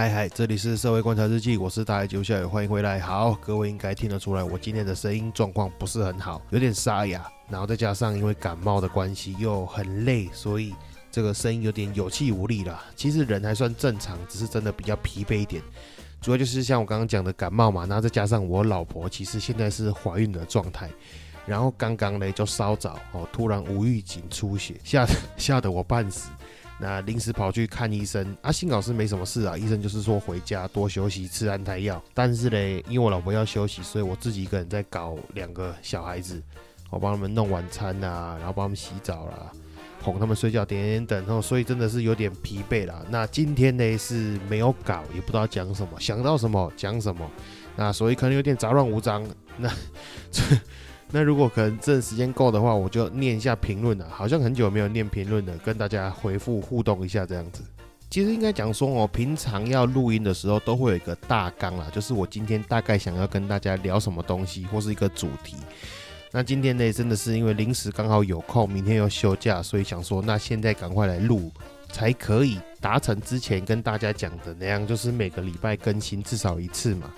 嗨嗨，这里是社会观察日记，我是大爱九校友，欢迎回来。好，各位应该听得出来，我今天的声音状况不是很好，有点沙哑，然后再加上因为感冒的关系又很累，所以这个声音有点有气无力了。其实人还算正常，只是真的比较疲惫一点。主要就是像我刚刚讲的感冒嘛，然后再加上我老婆其实现在是怀孕的状态，然后刚刚呢就稍早哦，突然无预警出血，吓吓得我半死。那临时跑去看医生，啊，幸好是没什么事啊。医生就是说回家多休息，吃安胎药。但是嘞，因为我老婆要休息，所以我自己一个人在搞两个小孩子，我帮他们弄晚餐啊，然后帮他们洗澡啦，哄他们睡觉，点点等。所以真的是有点疲惫啦。那今天呢是没有搞，也不知道讲什么，想到什么讲什么。那所以可能有点杂乱无章。那。那如果可能，这时间够的话，我就念一下评论了。好像很久没有念评论了，跟大家回复互动一下这样子。其实应该讲说哦，平常要录音的时候都会有一个大纲啦，就是我今天大概想要跟大家聊什么东西，或是一个主题。那今天呢，真的是因为临时刚好有空，明天又休假，所以想说，那现在赶快来录，才可以达成之前跟大家讲的那样，就是每个礼拜更新至少一次嘛。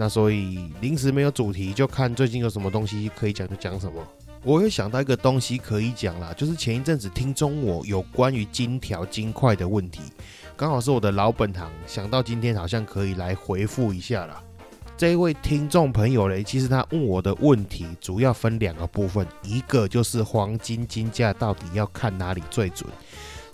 那所以临时没有主题，就看最近有什么东西可以讲就讲什么。我又想到一个东西可以讲啦，就是前一阵子听中我有关于金条金块的问题，刚好是我的老本行，想到今天好像可以来回复一下啦。这一位听众朋友嘞，其实他问我的问题主要分两个部分，一个就是黄金金价到底要看哪里最准。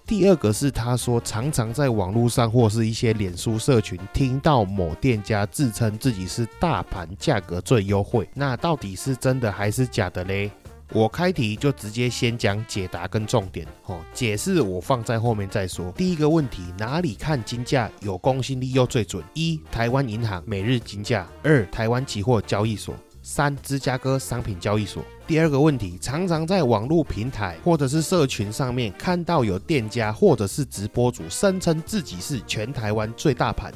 第二个是他说，常常在网络上或是一些脸书社群听到某店家自称自己是大盘价格最优惠，那到底是真的还是假的嘞？我开题就直接先讲解答跟重点哦，解释我放在后面再说。第一个问题，哪里看金价有公信力又最准？一、台湾银行每日金价；二、台湾期货交易所。三芝加哥商品交易所。第二个问题，常常在网络平台或者是社群上面看到有店家或者是直播主声称自己是全台湾最大盘，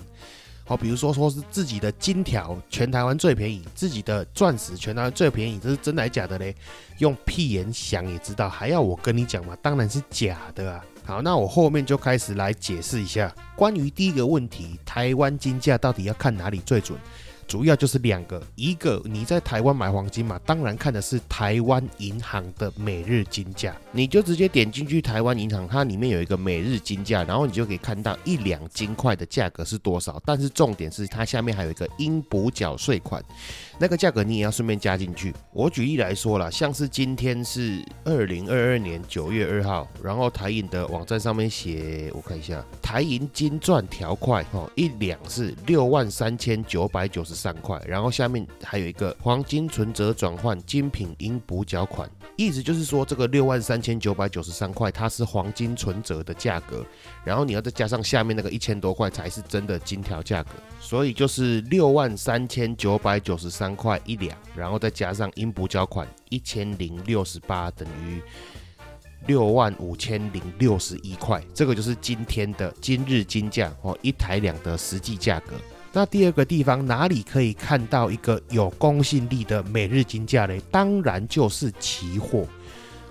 好，比如说说是自己的金条全台湾最便宜，自己的钻石全台湾最便宜，这是真的还是假的嘞？用屁眼想也知道，还要我跟你讲吗？当然是假的啊！好，那我后面就开始来解释一下关于第一个问题，台湾金价到底要看哪里最准？主要就是两个，一个你在台湾买黄金嘛，当然看的是台湾银行的每日金价，你就直接点进去台湾银行，它里面有一个每日金价，然后你就可以看到一两金块的价格是多少。但是重点是它下面还有一个应补缴税款，那个价格你也要顺便加进去。我举例来说啦，像是今天是二零二二年九月二号，然后台银的网站上面写，我看一下，台银金钻条块哦，一两是六万三千九百九十。三块，然后下面还有一个黄金存折转换精品应补缴款，意思就是说这个六万三千九百九十三块，它是黄金存折的价格，然后你要再加上下面那个一千多块才是真的金条价格，所以就是六万三千九百九十三块一两，然后再加上应补缴款一千零六十八，等于六万五千零六十一块，这个就是今天的今日金价哦，一台两的实际价格。那第二个地方哪里可以看到一个有公信力的每日金价呢？当然就是期货。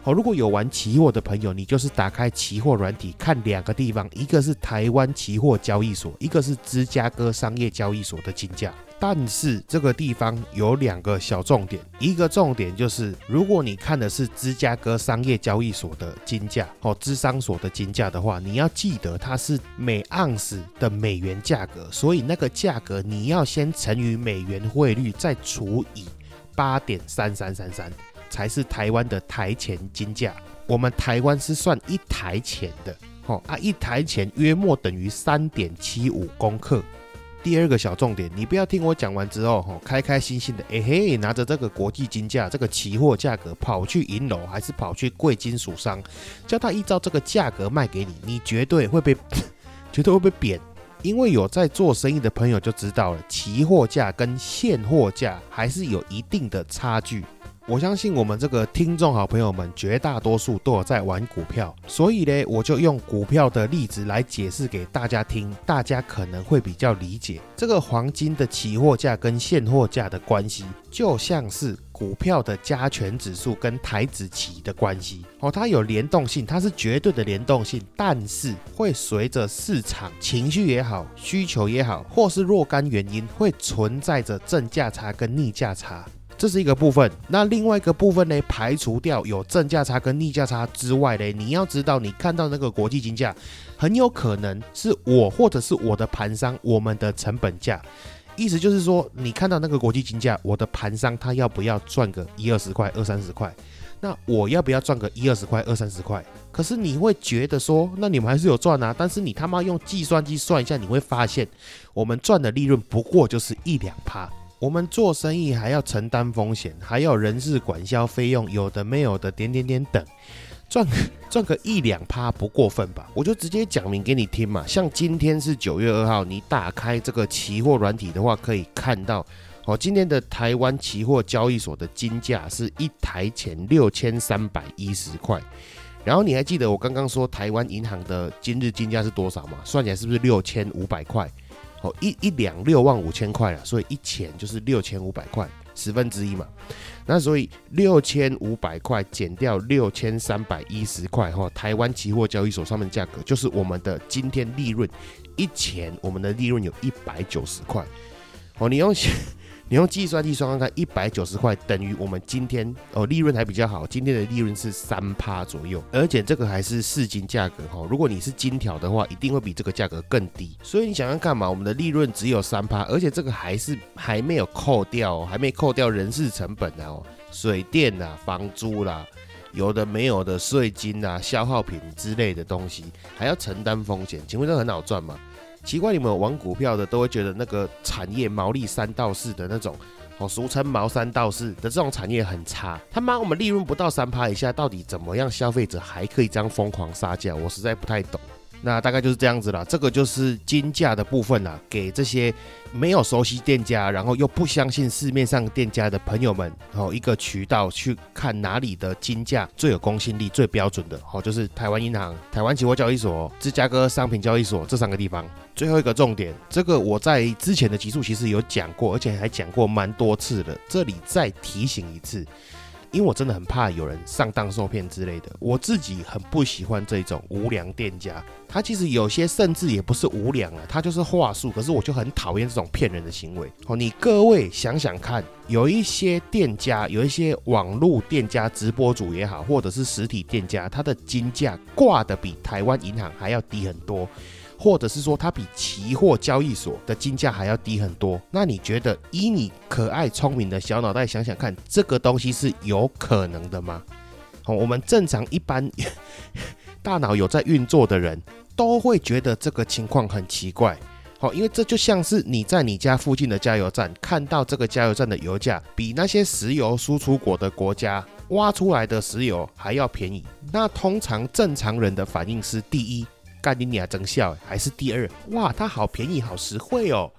好，如果有玩期货的朋友，你就是打开期货软体看两个地方，一个是台湾期货交易所，一个是芝加哥商业交易所的金价。但是这个地方有两个小重点，一个重点就是，如果你看的是芝加哥商业交易所的金价哦，芝商所的金价的话，你要记得它是每盎司的美元价格，所以那个价格你要先乘以美元汇率，再除以八点三三三三，才是台湾的台钱金价。我们台湾是算一台钱的，哦啊，一台钱约莫等于三点七五公克。第二个小重点，你不要听我讲完之后，吼，开开心心的，哎嘿，拿着这个国际金价，这个期货价格跑去银楼，还是跑去贵金属商，叫他依照这个价格卖给你，你绝对会被，绝对会被贬。因为有在做生意的朋友就知道了，期货价跟现货价还是有一定的差距。我相信我们这个听众好朋友们绝大多数都有在玩股票，所以呢，我就用股票的例子来解释给大家听，大家可能会比较理解。这个黄金的期货价跟现货价的关系，就像是股票的加权指数跟台子期的关系哦，它有联动性，它是绝对的联动性，但是会随着市场情绪也好，需求也好，或是若干原因，会存在着正价差跟逆价差。这是一个部分，那另外一个部分呢？排除掉有正价差跟逆价差之外呢，你要知道，你看到那个国际金价，很有可能是我或者是我的盘商我们的成本价，意思就是说，你看到那个国际金价，我的盘商他要不要赚个一二十块、二三十块？那我要不要赚个一二十块、二三十块？可是你会觉得说，那你们还是有赚啊？但是你他妈用计算机算一下，你会发现，我们赚的利润不过就是一两趴。我们做生意还要承担风险，还有人事管销费用，有的没有的，点点点等，赚赚个一两趴不过分吧？我就直接讲明给你听嘛。像今天是九月二号，你打开这个期货软体的话，可以看到哦，今天的台湾期货交易所的金价是一台钱六千三百一十块。然后你还记得我刚刚说台湾银行的今日金价是多少吗？算起来是不是六千五百块？哦，一一两六万五千块了，所以一钱就是六千五百块，十分之一嘛。那所以六千五百块减掉六千三百一十块，哈，台湾期货交易所上面价格就是我们的今天利润，一钱我们的利润有一百九十块。哦，你用。你用计算器算算看，一百九十块等于我们今天哦利润还比较好，今天的利润是三趴左右，而且这个还是市金价格哈。如果你是金条的话，一定会比这个价格更低。所以你想想看嘛，我们的利润只有三趴，而且这个还是还没有扣掉，还没扣掉人事成本呢哦，水电啦、房租啦，有的没有的税金啊、消耗品之类的东西，还要承担风险。请问这很好赚吗？奇怪，你们玩股票的都会觉得那个产业毛利三到四的那种，哦，俗称毛三到四的这种产业很差。他妈，我们利润不到三趴以下，到底怎么样消费者还可以这样疯狂杀价？我实在不太懂。那大概就是这样子了，这个就是金价的部分啦，给这些没有熟悉店家，然后又不相信市面上店家的朋友们，哦，一个渠道去看哪里的金价最有公信力、最标准的，哦，就是台湾银行、台湾期货交易所、芝加哥商品交易所这三个地方。最后一个重点，这个我在之前的集数其实有讲过，而且还讲过蛮多次的，这里再提醒一次。因为我真的很怕有人上当受骗之类的，我自己很不喜欢这种无良店家。他其实有些甚至也不是无良啊，他就是话术。可是我就很讨厌这种骗人的行为。哦，你各位想想看，有一些店家，有一些网络店家、直播主也好，或者是实体店家，他的金价挂的比台湾银行还要低很多。或者是说它比期货交易所的金价还要低很多，那你觉得以你可爱聪明的小脑袋想想看，这个东西是有可能的吗？好，我们正常一般 大脑有在运作的人都会觉得这个情况很奇怪。好，因为这就像是你在你家附近的加油站看到这个加油站的油价比那些石油输出国的国家挖出来的石油还要便宜，那通常正常人的反应是第一。干你你还真笑，还是第二哇？它好便宜，好实惠哦！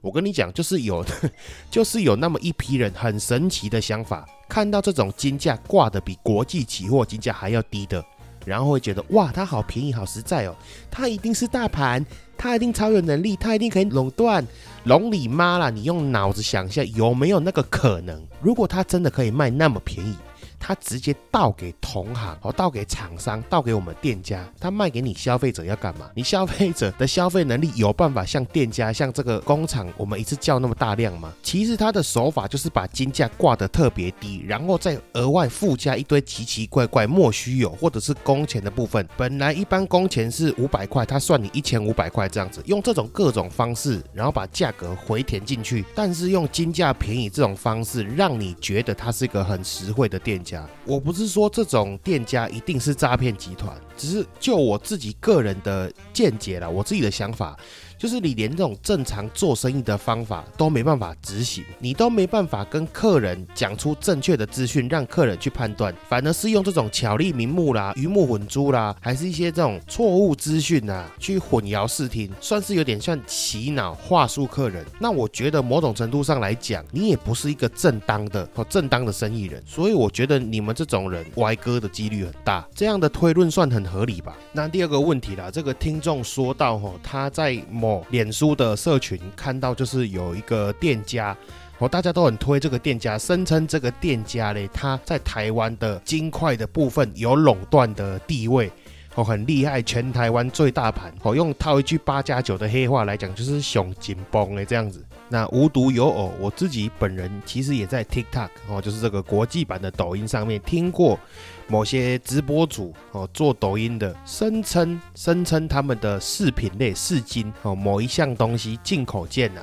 我跟你讲，就是有，就是有那么一批人很神奇的想法，看到这种金价挂的比国际期货金价还要低的，然后会觉得哇，它好便宜，好实在哦！它一定是大盘，它一定超有能力，它一定可以垄断。龙你妈啦！你用脑子想一下，有没有那个可能？如果它真的可以卖那么便宜？他直接倒给同行，哦，倒给厂商，倒给我们店家，他卖给你消费者要干嘛？你消费者的消费能力有办法像店家、像这个工厂，我们一次叫那么大量吗？其实他的手法就是把金价挂得特别低，然后再额外附加一堆奇奇怪怪、莫须有或者是工钱的部分。本来一般工钱是五百块，他算你一千五百块这样子，用这种各种方式，然后把价格回填进去，但是用金价便宜这种方式，让你觉得它是一个很实惠的店。我不是说这种店家一定是诈骗集团，只是就我自己个人的见解啦，我自己的想法，就是你连这种正常做生意的方法都没办法执行，你都没办法跟客人讲出正确的资讯，让客人去判断，反而是用这种巧立名目啦、鱼目混珠啦，还是一些这种错误资讯啊，去混淆视听，算是有点像洗脑话术客人。那我觉得某种程度上来讲，你也不是一个正当的和正当的生意人，所以我觉得你们这种人歪哥的几率很大。这样的推论算很合理吧？那第二个问题啦，这个听众说到吼，他在某脸书的社群看到，就是有一个店家。哦，大家都很推这个店家，声称这个店家嘞，他在台湾的金块的部分有垄断的地位，哦，很厉害，全台湾最大盘。哦，用套一句八加九的黑话来讲，就是熊紧绷诶这样子。那无独有偶，我自己本人其实也在 TikTok 哦，就是这个国际版的抖音上面听过某些直播主哦做抖音的，声称声称他们的饰品类饰金哦某一项东西进口件啊。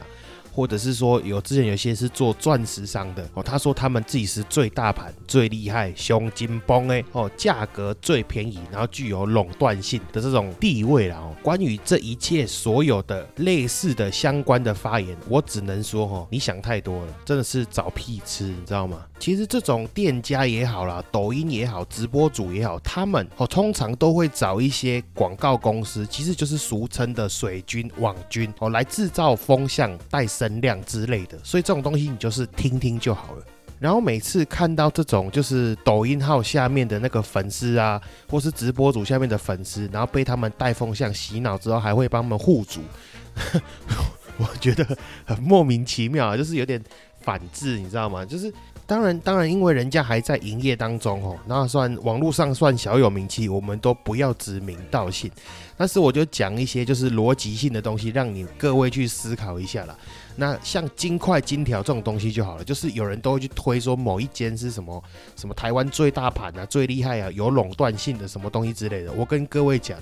或者是说有之前有些是做钻石商的哦，他说他们自己是最大盘、最厉害、胸金崩哎哦，价格最便宜，然后具有垄断性的这种地位啦哦。关于这一切所有的类似的相关的发言，我只能说哦，你想太多了，真的是找屁吃，你知道吗？其实这种店家也好啦，抖音也好，直播主也好，他们哦通常都会找一些广告公司，其实就是俗称的水军、网军哦，来制造风向、带能量之类的，所以这种东西你就是听听就好了。然后每次看到这种就是抖音号下面的那个粉丝啊，或是直播主下面的粉丝，然后被他们带风向洗脑之后，还会帮他们护主，我觉得很莫名其妙啊，就是有点反制，你知道吗？就是。当然，当然，因为人家还在营业当中哦，那算网络上算小有名气，我们都不要指名道姓。但是我就讲一些就是逻辑性的东西，让你各位去思考一下啦。那像金块、金条这种东西就好了，就是有人都会去推说某一间是什么什么台湾最大盘啊、最厉害啊、有垄断性的什么东西之类的。我跟各位讲。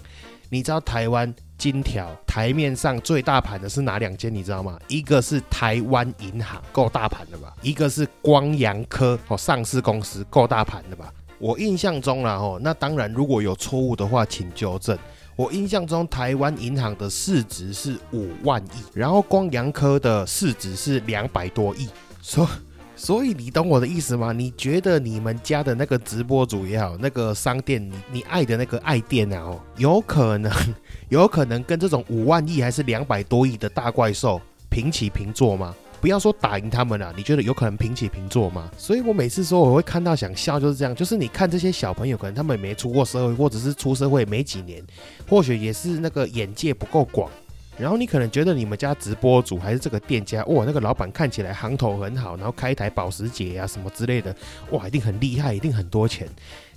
你知道台湾金条台面上最大盘的是哪两间？你知道吗？一个是台湾银行，够大盘的吧？一个是光阳科哦，上市公司够大盘的吧？我印象中啦哦，那当然如果有错误的话，请纠正。我印象中台湾银行的市值是五万亿，然后光阳科的市值是两百多亿，说。所以你懂我的意思吗？你觉得你们家的那个直播主也好，那个商店，你你爱的那个爱店啊，哦，有可能，有可能跟这种五万亿还是两百多亿的大怪兽平起平坐吗？不要说打赢他们了，你觉得有可能平起平坐吗？所以我每次说我会看到想笑，就是这样，就是你看这些小朋友，可能他们没出过社会，或者是出社会没几年，或许也是那个眼界不够广。然后你可能觉得你们家直播主还是这个店家，哇，那个老板看起来行头很好，然后开一台保时捷啊什么之类的，哇，一定很厉害，一定很多钱。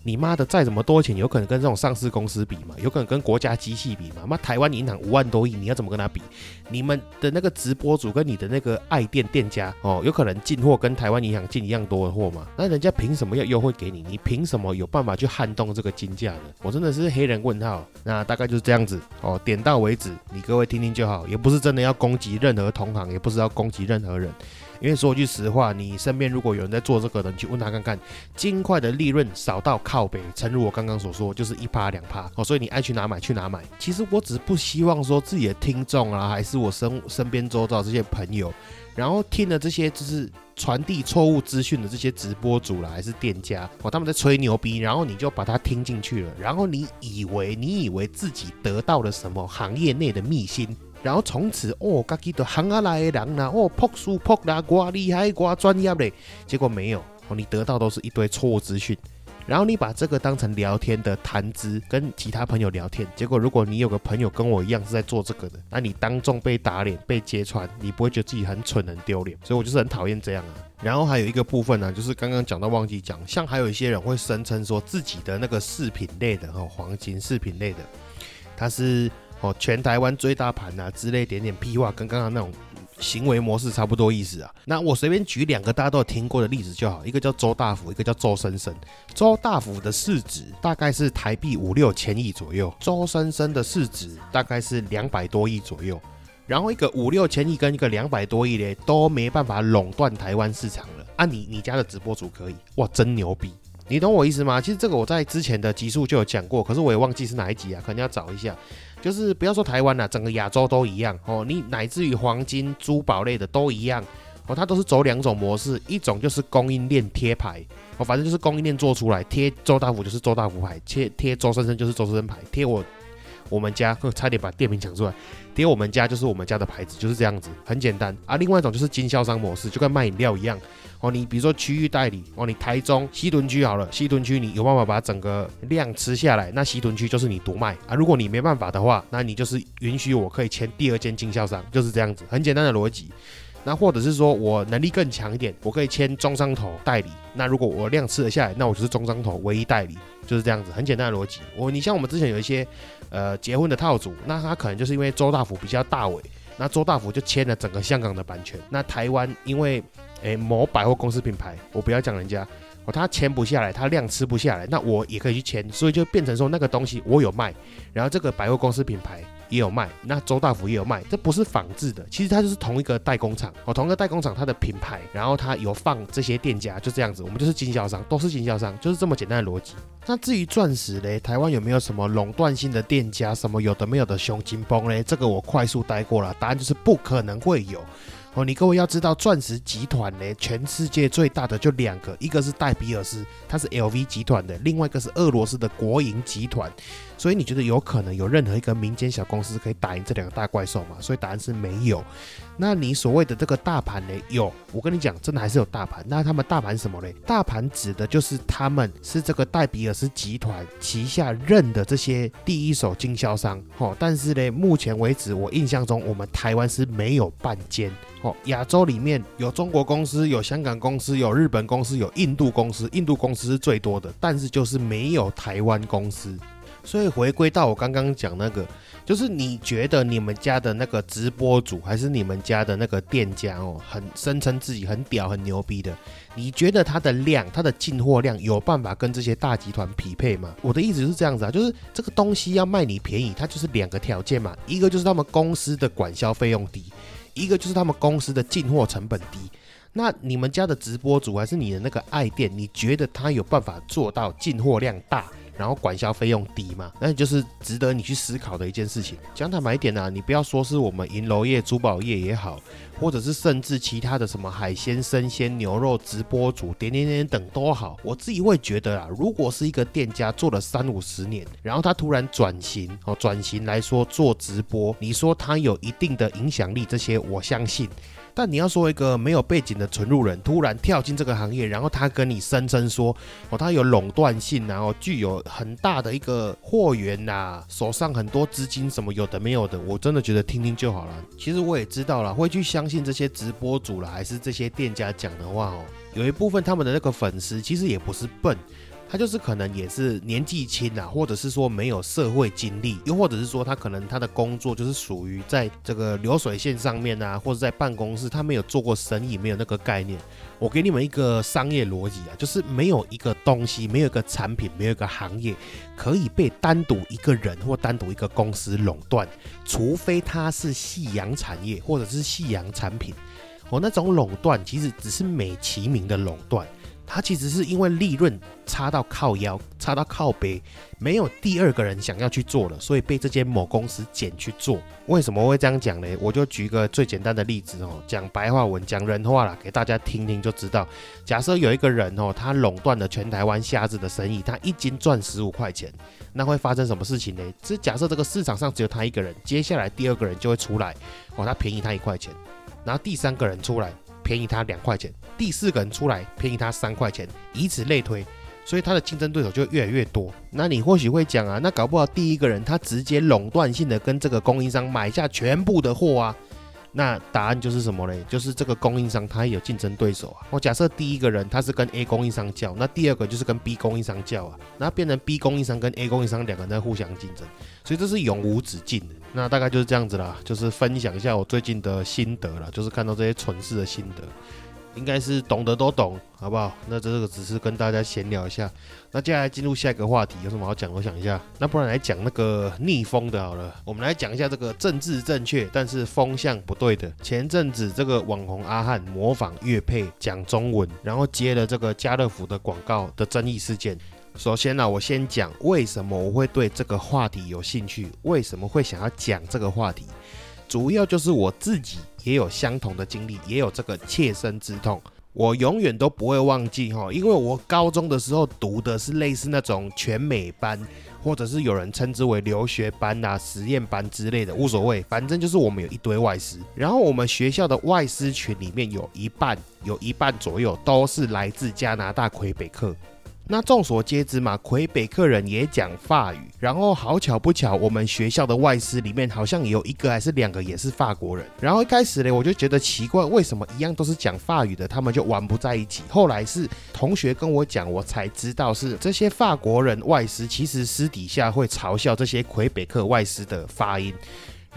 你妈的，再怎么多钱，有可能跟这种上市公司比嘛？有可能跟国家机器比嘛？妈，台湾银行五万多亿，你要怎么跟他比？你们的那个直播主跟你的那个爱店店家哦，有可能进货跟台湾银行进一样多的货吗？那人家凭什么要优惠给你？你凭什么有办法去撼动这个金价呢？我真的是黑人问号。那大概就是这样子哦，点到为止，你各位听听就好，也不是真的要攻击任何同行，也不是要攻击任何人。因为说句实话，你身边如果有人在做这个的，你去问他看看，金块的利润少到靠北，诚如我刚刚所说，就是一趴两趴哦，所以你爱去哪买去哪买。其实我只是不希望说自己的听众啊，还是我身身边周遭这些朋友，然后听了这些就是传递错误资讯的这些直播主啦，还是店家哦，他们在吹牛逼，然后你就把它听进去了，然后你以为你以为自己得到了什么行业内的秘辛。然后从此哦，家己都行下来的人啦，哦，朴素朴啦，瓜厉害瓜专业嘞，结果没有哦，你得到都是一堆错误资讯。然后你把这个当成聊天的谈资，跟其他朋友聊天，结果如果你有个朋友跟我一样是在做这个的，那你当众被打脸、被揭穿，你不会觉得自己很蠢、很丢脸？所以我就是很讨厌这样啊。然后还有一个部分呢，就是刚刚讲到忘记讲，像还有一些人会声称说自己的那个饰品类的哦，黄金饰品类的，它是。哦，全台湾最大盘啊之类点点屁话，跟刚刚那种行为模式差不多意思啊。那我随便举两个大家都有听过的例子就好，一个叫周大福，一个叫周生生。周大福的市值大概是台币五六千亿左右，周生生的市值大概是两百多亿左右。然后一个五六千亿跟一个两百多亿的都没办法垄断台湾市场了。啊，你你家的直播主可以，哇，真牛逼！你懂我意思吗？其实这个我在之前的集数就有讲过，可是我也忘记是哪一集啊，可能要找一下。就是不要说台湾了，整个亚洲都一样哦。你乃至于黄金、珠宝类的都一样哦，它都是走两种模式，一种就是供应链贴牌哦，反正就是供应链做出来贴周大福就是周大福牌，贴贴周生生就是周生生牌，贴我我们家差点把店名讲出来，贴我们家就是我们家的牌子，就是这样子，很简单啊。另外一种就是经销商模式，就跟卖饮料一样。哦，你比如说区域代理，哦，你台中西屯区好了，西屯区你有办法把整个量吃下来，那西屯区就是你独卖啊。如果你没办法的话，那你就是允许我可以签第二间经销商，就是这样子，很简单的逻辑。那或者是说我能力更强一点，我可以签中商头代理。那如果我量吃得下来，那我就是中商头唯一代理，就是这样子，很简单的逻辑。我你像我们之前有一些呃结婚的套组，那他可能就是因为周大福比较大尾，那周大福就签了整个香港的版权。那台湾因为诶，某百货公司品牌，我不要讲人家，哦，他签不下来，他量吃不下来，那我也可以去签，所以就变成说那个东西我有卖，然后这个百货公司品牌也有卖，那周大福也有卖，这不是仿制的，其实它就是同一个代工厂，哦，同一个代工厂它的品牌，然后它有放这些店家，就这样子，我们就是经销商，都是经销商，就是这么简单的逻辑。那至于钻石嘞，台湾有没有什么垄断性的店家，什么有的没有的熊金崩嘞？这个我快速带过了，答案就是不可能会有。哦，你各位要知道，钻石集团呢，全世界最大的就两个，一个是戴比尔斯，它是 LV 集团的；另外一个是俄罗斯的国营集团。所以你觉得有可能有任何一个民间小公司可以打赢这两个大怪兽吗？所以答案是没有。那你所谓的这个大盘呢？有，我跟你讲，真的还是有大盘。那他们大盘什么嘞？大盘指的就是他们是这个戴比尔斯集团旗下认的这些第一手经销商。哦，但是呢，目前为止我印象中，我们台湾是没有半间。哦，亚洲里面有中国公司，有香港公司，有日本公司，有印度公司，印度公司是最多的，但是就是没有台湾公司。所以回归到我刚刚讲那个，就是你觉得你们家的那个直播主，还是你们家的那个店家哦，很声称自己很屌、很牛逼的，你觉得他的量、他的进货量有办法跟这些大集团匹配吗？我的意思是这样子啊，就是这个东西要卖你便宜，它就是两个条件嘛，一个就是他们公司的管销费用低。一个就是他们公司的进货成本低，那你们家的直播主还是你的那个爱店，你觉得他有办法做到进货量大，然后管销费用低嘛？那就是值得你去思考的一件事情。讲坦白一点啊，你不要说是我们银楼业、珠宝业也好。或者是甚至其他的什么海鲜、生鲜、牛肉直播主点点点等都好，我自己会觉得啊，如果是一个店家做了三五十年，然后他突然转型哦，转型来说做直播，你说他有一定的影响力，这些我相信。但你要说一个没有背景的纯路人突然跳进这个行业，然后他跟你声称说哦，他有垄断性，然后具有很大的一个货源呐，手上很多资金什么有的没有的，我真的觉得听听就好了。其实我也知道了，会去相信这些直播主了，还是这些店家讲的话哦，有一部分他们的那个粉丝其实也不是笨。他就是可能也是年纪轻啊，或者是说没有社会经历，又或者是说他可能他的工作就是属于在这个流水线上面啊，或者在办公室，他没有做过生意，没有那个概念。我给你们一个商业逻辑啊，就是没有一个东西，没有一个产品，没有一个行业可以被单独一个人或单独一个公司垄断，除非它是夕阳产业或者是夕阳产品。我那种垄断其实只是美其名的垄断。它其实是因为利润差到靠腰，差到靠背，没有第二个人想要去做了，所以被这间某公司捡去做。为什么会这样讲呢？我就举一个最简单的例子哦，讲白话文，讲人话啦，给大家听听就知道。假设有一个人哦，他垄断了全台湾虾子的生意，他一斤赚十五块钱，那会发生什么事情呢？这假设这个市场上只有他一个人，接下来第二个人就会出来，哦，他便宜他一块钱，然后第三个人出来。便宜他两块钱，第四个人出来便宜他三块钱，以此类推，所以他的竞争对手就越来越多。那你或许会讲啊，那搞不好第一个人他直接垄断性的跟这个供应商买下全部的货啊。那答案就是什么嘞？就是这个供应商他有竞争对手啊。我假设第一个人他是跟 A 供应商叫，那第二个就是跟 B 供应商叫啊，那变成 B 供应商跟 A 供应商两个人在互相竞争，所以这是永无止境的。那大概就是这样子啦，就是分享一下我最近的心得了，就是看到这些蠢事的心得。应该是懂得都懂，好不好？那这个只是跟大家闲聊一下。那接下来进入下一个话题，有什么好讲？我想一下，那不然来讲那个逆风的好了。我们来讲一下这个政治正确，但是风向不对的。前阵子这个网红阿汉模仿乐配讲中文，然后接了这个家乐福的广告的争议事件。首先呢，我先讲为什么我会对这个话题有兴趣，为什么会想要讲这个话题，主要就是我自己也有相同的经历，也有这个切身之痛，我永远都不会忘记哈，因为我高中的时候读的是类似那种全美班，或者是有人称之为留学班啊、实验班之类的，无所谓，反正就是我们有一堆外师，然后我们学校的外师群里面有一半，有一半左右都是来自加拿大魁北克。那众所皆知嘛，魁北克人也讲法语。然后好巧不巧，我们学校的外师里面好像也有一个还是两个也是法国人。然后一开始呢，我就觉得奇怪，为什么一样都是讲法语的，他们就玩不在一起？后来是同学跟我讲，我才知道是这些法国人外师其实私底下会嘲笑这些魁北克外师的发音。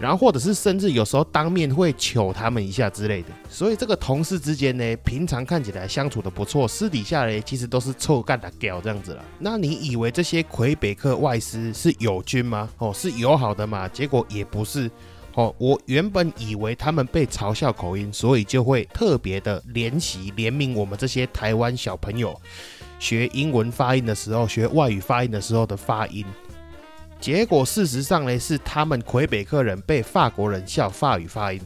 然后，或者是甚至有时候当面会糗他们一下之类的，所以这个同事之间呢，平常看起来相处的不错，私底下呢，其实都是臭干的屌这样子了。那你以为这些魁北克外师是友军吗？哦，是友好的嘛？结果也不是。哦，我原本以为他们被嘲笑口音，所以就会特别的怜惜怜悯我们这些台湾小朋友学英文发音的时候，学外语发音的时候的发音。结果事实上呢，是他们魁北克人被法国人笑法语发音，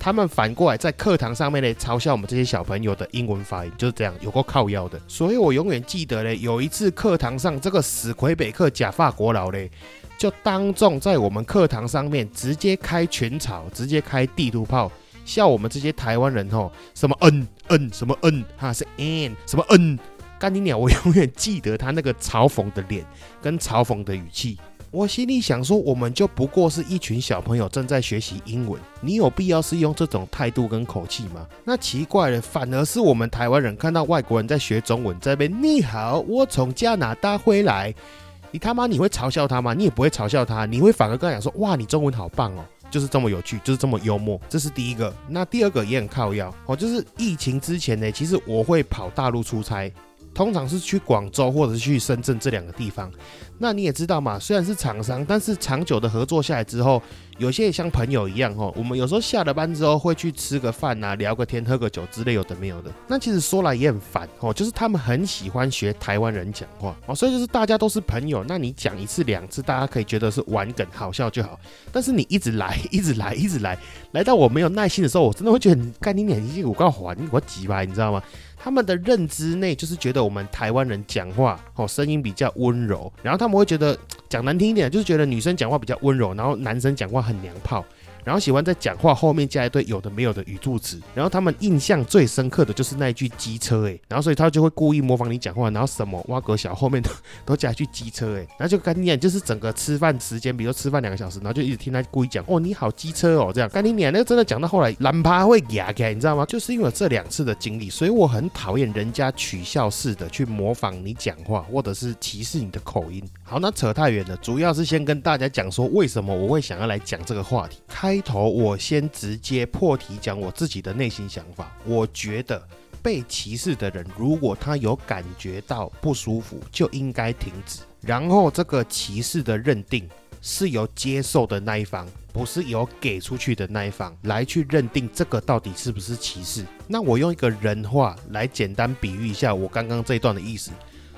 他们反过来在课堂上面呢嘲笑我们这些小朋友的英文发音，就是这样，有够靠腰的。所以我永远记得嘞，有一次课堂上，这个死魁北克假法国佬嘞，就当众在我们课堂上面直接开群嘲，直接开地图炮，笑我们这些台湾人吼，什么嗯嗯，什么嗯哈是 n，什么嗯，干你鸟！我永远记得他那个嘲讽的脸跟嘲讽的语气。我心里想说，我们就不过是一群小朋友正在学习英文，你有必要是用这种态度跟口气吗？那奇怪了，反而是我们台湾人看到外国人在学中文，这边你好，我从加拿大回来，你他妈你会嘲笑他吗？你也不会嘲笑他，你会反而跟他讲说，哇，你中文好棒哦，就是这么有趣，就是这么幽默。这是第一个。那第二个也很靠要哦，就是疫情之前呢，其实我会跑大陆出差。通常是去广州或者是去深圳这两个地方。那你也知道嘛，虽然是厂商，但是长久的合作下来之后，有些也像朋友一样哦。我们有时候下了班之后会去吃个饭啊，聊个天，喝个酒之类有的没有的。那其实说来也很烦哦，就是他们很喜欢学台湾人讲话哦，所以就是大家都是朋友，那你讲一次两次，大家可以觉得是玩梗好笑就好。但是你一直来，一直来，一直来，来到我没有耐心的时候，我真的会觉得你干你脸筋，我告还你我急吧，你知道吗？他们的认知内就是觉得我们台湾人讲话哦声音比较温柔，然后他们会觉得讲难听一点，就是觉得女生讲话比较温柔，然后男生讲话很娘炮。然后喜欢在讲话后面加一堆有的没有的语助词，然后他们印象最深刻的就是那一句机车哎，然后所以他就会故意模仿你讲话，然后什么挖格小后面都 都加一句机车哎，然后就跟你念就是整个吃饭时间，比如说吃饭两个小时，然后就一直听他故意讲哦你好机车哦这样，跟你念那个真的讲到后来懒趴会牙开，你知道吗？就是因为这两次的经历，所以我很讨厌人家取笑式的去模仿你讲话，或者是歧视你的口音。好，那扯太远了，主要是先跟大家讲说为什么我会想要来讲这个话题。开开头我先直接破题讲我自己的内心想法。我觉得被歧视的人，如果他有感觉到不舒服，就应该停止。然后这个歧视的认定是由接受的那一方，不是由给出去的那一方来去认定这个到底是不是歧视。那我用一个人话来简单比喻一下我刚刚这一段的意思。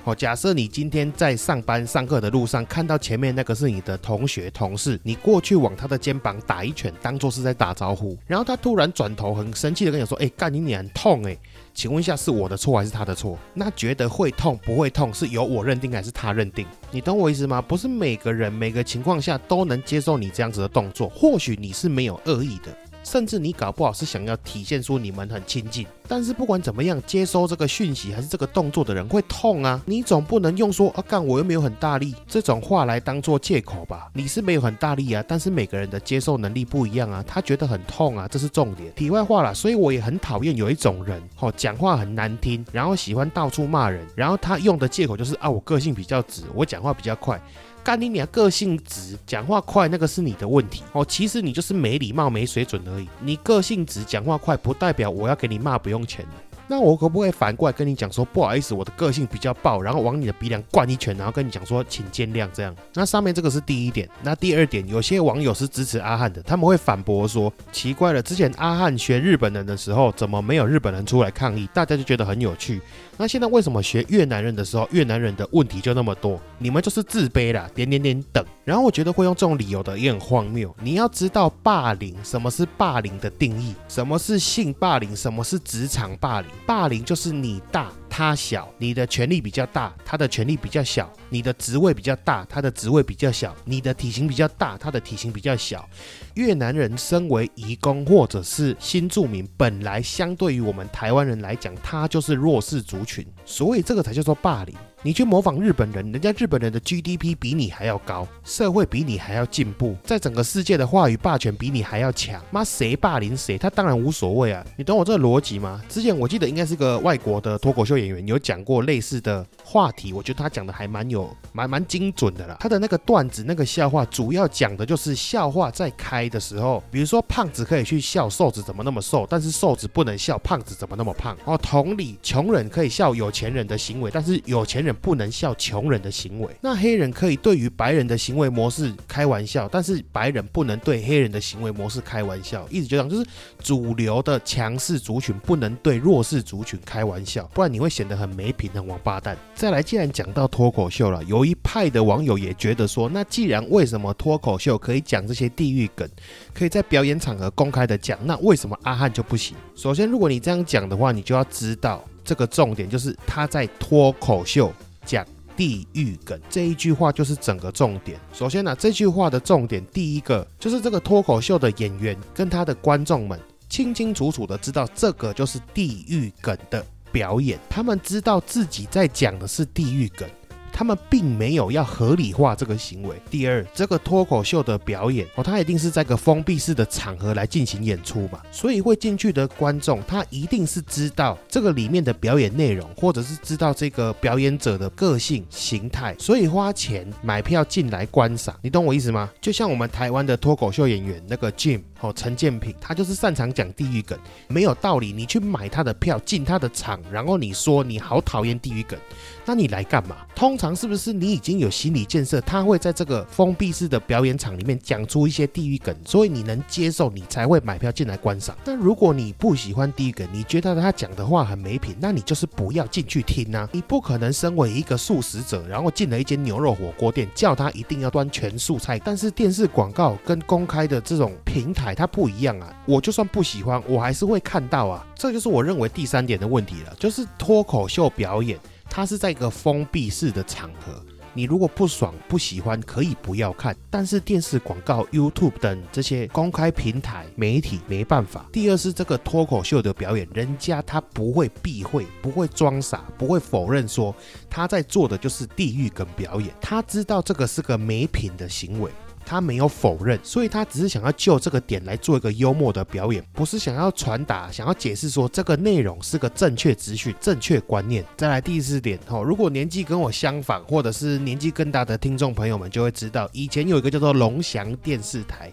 哦，假设你今天在上班上课的路上看到前面那个是你的同学同事，你过去往他的肩膀打一拳，当做是在打招呼，然后他突然转头很生气的跟你说：“哎，干你脸痛哎，请问一下是我的错还是他的错？”那觉得会痛不会痛是由我认定还是他认定？你懂我意思吗？不是每个人每个情况下都能接受你这样子的动作，或许你是没有恶意的。甚至你搞不好是想要体现出你们很亲近，但是不管怎么样，接收这个讯息还是这个动作的人会痛啊！你总不能用说啊干我又没有很大力这种话来当做借口吧？你是没有很大力啊，但是每个人的接受能力不一样啊，他觉得很痛啊，这是重点。题外话了，所以我也很讨厌有一种人，哦，讲话很难听，然后喜欢到处骂人，然后他用的借口就是啊我个性比较直，我讲话比较快。干你娘！个性直，讲话快，那个是你的问题哦。其实你就是没礼貌、没水准而已。你个性直，讲话快，不代表我要给你骂不用钱那我可不可以反过来跟你讲说，不好意思，我的个性比较暴，然后往你的鼻梁灌一拳，然后跟你讲说，请见谅这样？那上面这个是第一点，那第二点，有些网友是支持阿汉的，他们会反驳说，奇怪了，之前阿汉学日本人的时候，怎么没有日本人出来抗议？大家就觉得很有趣。那现在为什么学越南人的时候，越南人的问题就那么多？你们就是自卑啦，点点点等。然后我觉得会用这种理由的也很荒谬。你要知道霸凌，什么是霸凌的定义？什么是性霸凌？什么是职场霸凌？霸凌就是你大他小，你的权力比较大，他的权力比较小；你的职位比较大，他的职位比较小；你的体型比较大，他的体型比较小。越南人身为移工或者是新住民，本来相对于我们台湾人来讲，他就是弱势族群，所以这个才叫做霸凌。你去模仿日本人，人家日本人的 GDP 比你还要高，社会比你还要进步，在整个世界的话语霸权比你还要强。妈，谁霸凌谁，他当然无所谓啊！你懂我这个逻辑吗？之前我记得应该是个外国的脱口秀演员有讲过类似的话题，我觉得他讲的还蛮有蛮蛮精准的啦。他的那个段子、那个笑话，主要讲的就是笑话在开的时候，比如说胖子可以去笑瘦子怎么那么瘦，但是瘦子不能笑胖子怎么那么胖。哦，同理，穷人可以笑有钱人的行为，但是有钱人。不能笑穷人的行为，那黑人可以对于白人的行为模式开玩笑，但是白人不能对黑人的行为模式开玩笑。意思就讲，就是主流的强势族群不能对弱势族群开玩笑，不然你会显得很没品、很王八蛋。再来，既然讲到脱口秀了，有一派的网友也觉得说，那既然为什么脱口秀可以讲这些地域梗，可以在表演场合公开的讲，那为什么阿汉就不行？首先，如果你这样讲的话，你就要知道这个重点就是他在脱口秀。讲地狱梗这一句话就是整个重点。首先呢，这句话的重点，第一个就是这个脱口秀的演员跟他的观众们清清楚楚的知道这个就是地狱梗的表演，他们知道自己在讲的是地狱梗。他们并没有要合理化这个行为。第二，这个脱口秀的表演哦，他一定是在个封闭式的场合来进行演出嘛，所以会进去的观众，他一定是知道这个里面的表演内容，或者是知道这个表演者的个性形态，所以花钱买票进来观赏。你懂我意思吗？就像我们台湾的脱口秀演员那个 Jim 哦，陈建平，他就是擅长讲地狱梗，没有道理。你去买他的票进他的场，然后你说你好讨厌地狱梗。那你来干嘛？通常是不是你已经有心理建设？他会在这个封闭式的表演场里面讲出一些地狱梗，所以你能接受，你才会买票进来观赏。那如果你不喜欢地狱梗，你觉得他讲的话很没品，那你就是不要进去听啊！你不可能身为一个素食者，然后进了一间牛肉火锅店，叫他一定要端全素菜。但是电视广告跟公开的这种平台它不一样啊！我就算不喜欢，我还是会看到啊！这就是我认为第三点的问题了，就是脱口秀表演。它是在一个封闭式的场合，你如果不爽不喜欢，可以不要看。但是电视广告、YouTube 等这些公开平台媒体没办法。第二是这个脱口秀的表演，人家他不会避讳，不会装傻，不会否认说他在做的就是地狱跟表演。他知道这个是个没品的行为。他没有否认，所以他只是想要就这个点来做一个幽默的表演，不是想要传达、想要解释说这个内容是个正确资讯、正确观念。再来第四点，哈，如果年纪跟我相仿，或者是年纪更大的听众朋友们就会知道，以前有一个叫做龙翔电视台，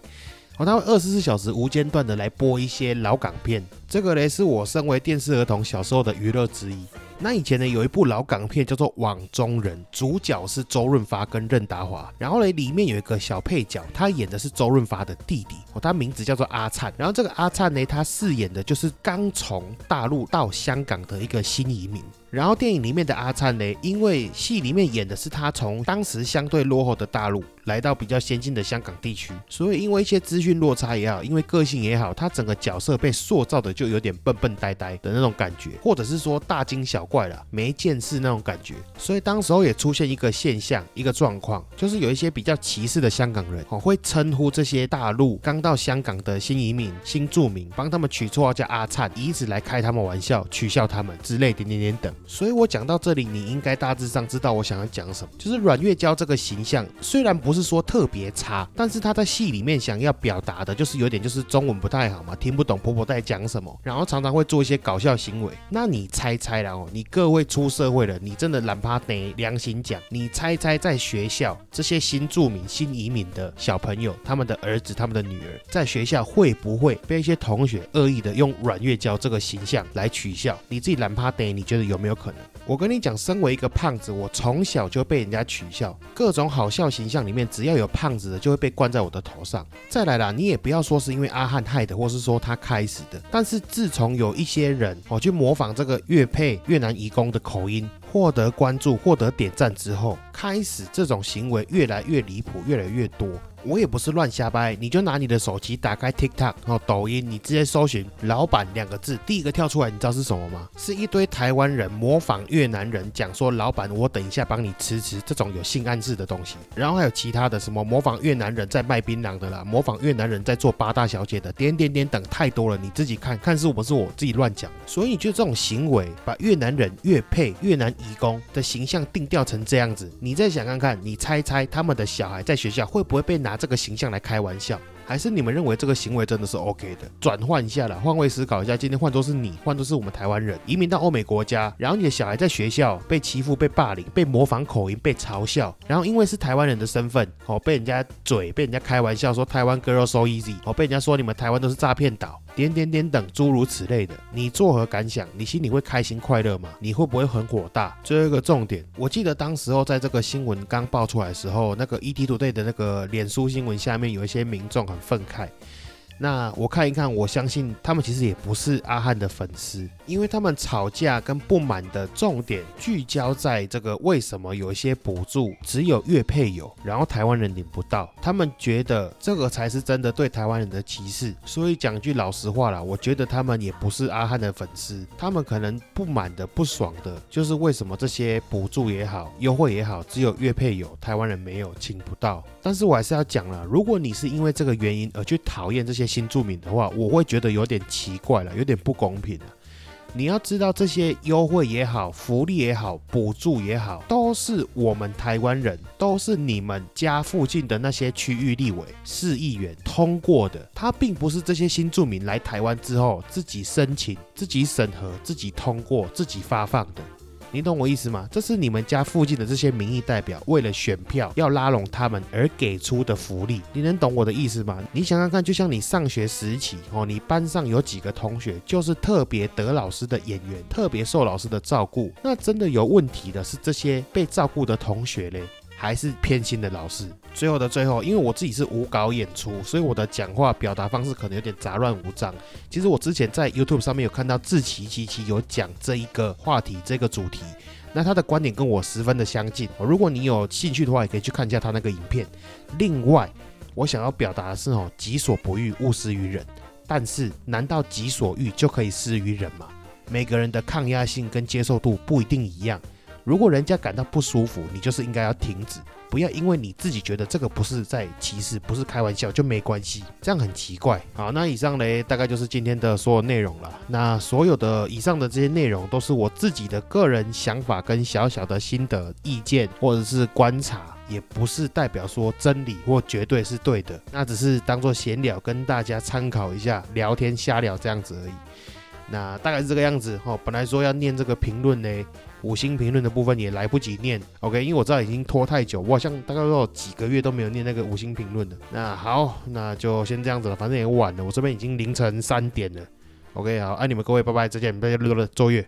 哦，他会二十四小时无间断的来播一些老港片，这个嘞是我身为电视儿童小时候的娱乐之一。那以前呢，有一部老港片叫做《网中人》，主角是周润发跟任达华。然后呢，里面有一个小配角，他演的是周润发的弟弟，哦，他名字叫做阿灿。然后这个阿灿呢，他饰演的就是刚从大陆到香港的一个新移民。然后电影里面的阿灿呢，因为戏里面演的是他从当时相对落后的大陆来到比较先进的香港地区，所以因为一些资讯落差也好，因为个性也好，他整个角色被塑造的就有点笨笨呆呆的那种感觉，或者是说大惊小怪了，没见识那种感觉。所以当时候也出现一个现象，一个状况，就是有一些比较歧视的香港人哦，会称呼这些大陆刚到香港的新移民、新住民，帮他们取绰号叫阿灿，以此来开他们玩笑、取笑他们之类点点点等。所以我讲到这里，你应该大致上知道我想要讲什么。就是阮月娇这个形象，虽然不是说特别差，但是她在戏里面想要表达的，就是有点就是中文不太好嘛，听不懂婆婆在讲什么，然后常常会做一些搞笑行为。那你猜猜啦哦，你各位出社会了，你真的懒趴得良心讲，你猜猜在学校这些新住民、新移民的小朋友，他们的儿子、他们的女儿，在学校会不会被一些同学恶意的用阮月娇这个形象来取笑？你自己懒趴得，你觉得有没有可能？我跟你讲，身为一个胖子，我从小就被人家取笑，各种好笑形象里面，只要有胖子的，就会被冠在我的头上。再来啦，你也不要说是因为阿汉害的，或是说他开始的，但是自从有一些人哦去模仿这个越配越南移工的口音，获得关注、获得点赞之后，开始这种行为越来越离谱，越来越多。我也不是乱瞎掰，你就拿你的手机打开 TikTok 然后抖音，你直接搜寻“老板”两个字，第一个跳出来，你知道是什么吗？是一堆台湾人模仿越南人讲说：“老板，我等一下帮你吃吃。”这种有性暗示的东西。然后还有其他的什么模仿越南人在卖槟榔的啦，模仿越南人在做八大小姐的，点点点等太多了，你自己看看是不是我自己乱讲。所以你觉得这种行为把越南人越配越南移工的形象定调成这样子，你再想看看，你猜猜他们的小孩在学校会不会被拿？这个形象来开玩笑，还是你们认为这个行为真的是 OK 的？转换一下了，换位思考一下，今天换作是你，换作是我们台湾人移民到欧美国家，然后你的小孩在学校被欺负、被霸凌、被模仿口音、被嘲笑，然后因为是台湾人的身份，哦，被人家嘴、被人家开玩笑说台湾 girl so easy，哦，被人家说你们台湾都是诈骗岛。点点点等诸如此类的，你作何感想？你心里会开心快乐吗？你会不会很火大？最后一个重点，我记得当时候在这个新闻刚爆出来的时候，那个 ET Today 的那个脸书新闻下面有一些民众很愤慨。那我看一看，我相信他们其实也不是阿汉的粉丝，因为他们吵架跟不满的重点聚焦在这个为什么有一些补助只有月配有，然后台湾人领不到，他们觉得这个才是真的对台湾人的歧视。所以讲句老实话啦，我觉得他们也不是阿汉的粉丝，他们可能不满的、不爽的，就是为什么这些补助也好、优惠也好，只有月配有，台湾人没有，请不到。但是我还是要讲了，如果你是因为这个原因而去讨厌这些。新住民的话，我会觉得有点奇怪了，有点不公平了。你要知道，这些优惠也好，福利也好，补助也好，都是我们台湾人，都是你们家附近的那些区域立委、市议员通过的。他并不是这些新住民来台湾之后自己申请、自己审核、自己通过、自己发放的。你懂我意思吗？这是你们家附近的这些民意代表为了选票要拉拢他们而给出的福利。你能懂我的意思吗？你想想看，就像你上学时期哦，你班上有几个同学就是特别得老师的眼缘，特别受老师的照顾，那真的有问题的是这些被照顾的同学嘞。还是偏心的老师。最后的最后，因为我自己是无稿演出，所以我的讲话表达方式可能有点杂乱无章。其实我之前在 YouTube 上面有看到志奇七七有讲这一个话题，这个主题，那他的观点跟我十分的相近。如果你有兴趣的话，也可以去看一下他那个影片。另外，我想要表达的是哦，己所不欲，勿施于人。但是，难道己所欲就可以施于人吗？每个人的抗压性跟接受度不一定一样。如果人家感到不舒服，你就是应该要停止，不要因为你自己觉得这个不是在歧视，不是开玩笑就没关系，这样很奇怪。好，那以上呢，大概就是今天的所有内容了。那所有的以上的这些内容都是我自己的个人想法跟小小的心得意见，或者是观察，也不是代表说真理或绝对是对的，那只是当做闲聊跟大家参考一下，聊天瞎聊这样子而已。那大概是这个样子哈。本来说要念这个评论呢。五星评论的部分也来不及念，OK，因为我知道已经拖太久，我好像大概都有几个月都没有念那个五星评论了。那好，那就先这样子了，反正也晚了，我这边已经凌晨三点了。OK，好，爱你们各位，拜拜，再见，拜拜，乐乐，作月。